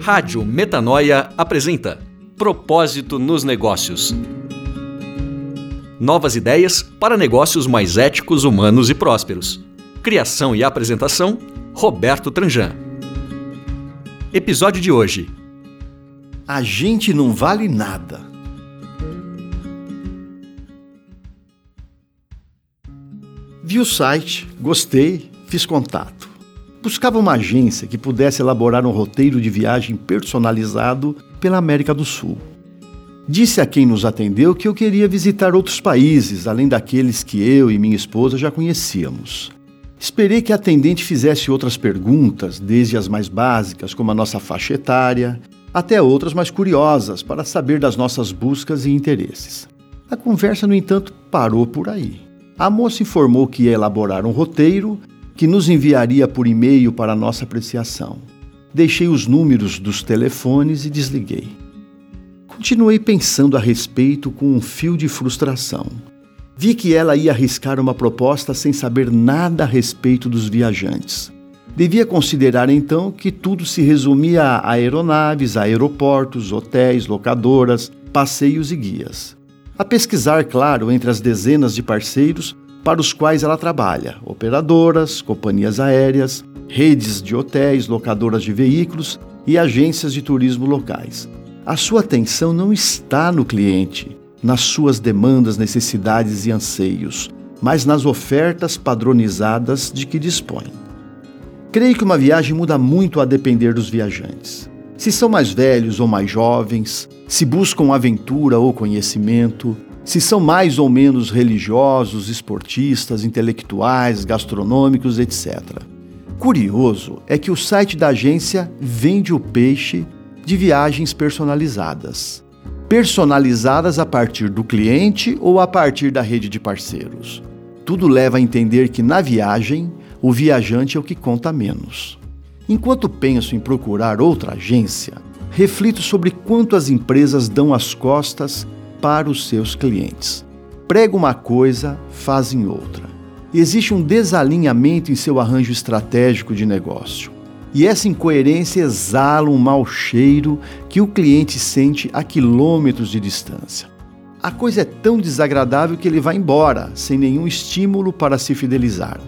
Rádio Metanoia apresenta Propósito nos Negócios. Novas ideias para negócios mais éticos, humanos e prósperos. Criação e apresentação: Roberto Tranjan. Episódio de hoje: A gente não vale nada. Vi o site, gostei, fiz contato. Buscava uma agência que pudesse elaborar um roteiro de viagem personalizado pela América do Sul. Disse a quem nos atendeu que eu queria visitar outros países, além daqueles que eu e minha esposa já conhecíamos. Esperei que a atendente fizesse outras perguntas, desde as mais básicas, como a nossa faixa etária, até outras mais curiosas, para saber das nossas buscas e interesses. A conversa, no entanto, parou por aí. A moça informou que ia elaborar um roteiro que nos enviaria por e-mail para nossa apreciação. Deixei os números dos telefones e desliguei. Continuei pensando a respeito com um fio de frustração. Vi que ela ia arriscar uma proposta sem saber nada a respeito dos viajantes. Devia considerar então que tudo se resumia a aeronaves, aeroportos, hotéis, locadoras, passeios e guias. A pesquisar, claro, entre as dezenas de parceiros para os quais ela trabalha: operadoras, companhias aéreas, redes de hotéis, locadoras de veículos e agências de turismo locais. A sua atenção não está no cliente, nas suas demandas, necessidades e anseios, mas nas ofertas padronizadas de que dispõe. Creio que uma viagem muda muito a depender dos viajantes. Se são mais velhos ou mais jovens, se buscam aventura ou conhecimento, se são mais ou menos religiosos, esportistas, intelectuais, gastronômicos, etc. Curioso é que o site da agência vende o peixe de viagens personalizadas. Personalizadas a partir do cliente ou a partir da rede de parceiros. Tudo leva a entender que na viagem, o viajante é o que conta menos. Enquanto penso em procurar outra agência, reflito sobre quanto as empresas dão as costas para os seus clientes. Prega uma coisa, fazem outra. Existe um desalinhamento em seu arranjo estratégico de negócio. E essa incoerência exala um mau cheiro que o cliente sente a quilômetros de distância. A coisa é tão desagradável que ele vai embora, sem nenhum estímulo para se fidelizar.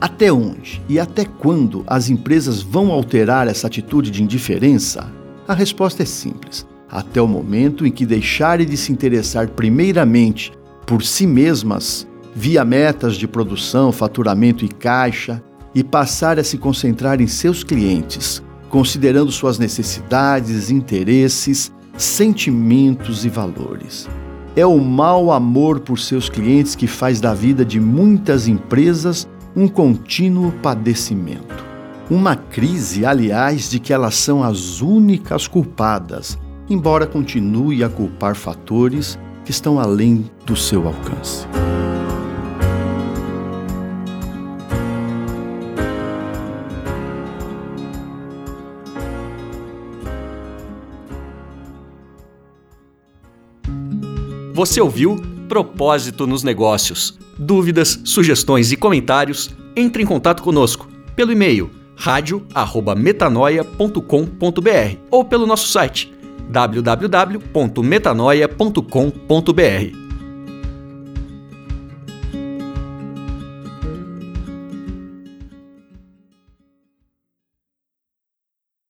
Até onde e até quando as empresas vão alterar essa atitude de indiferença? A resposta é simples até o momento em que deixarem de se interessar primeiramente por si mesmas, via metas de produção, faturamento e caixa, e passar a se concentrar em seus clientes, considerando suas necessidades, interesses, sentimentos e valores. É o mau amor por seus clientes que faz da vida de muitas empresas um contínuo padecimento. Uma crise, aliás, de que elas são as únicas culpadas, embora continue a culpar fatores que estão além do seu alcance. Você ouviu Propósito nos Negócios. Dúvidas, sugestões e comentários? Entre em contato conosco pelo e-mail radio@metanoia.com.br ou pelo nosso site www.metanoia.com.br.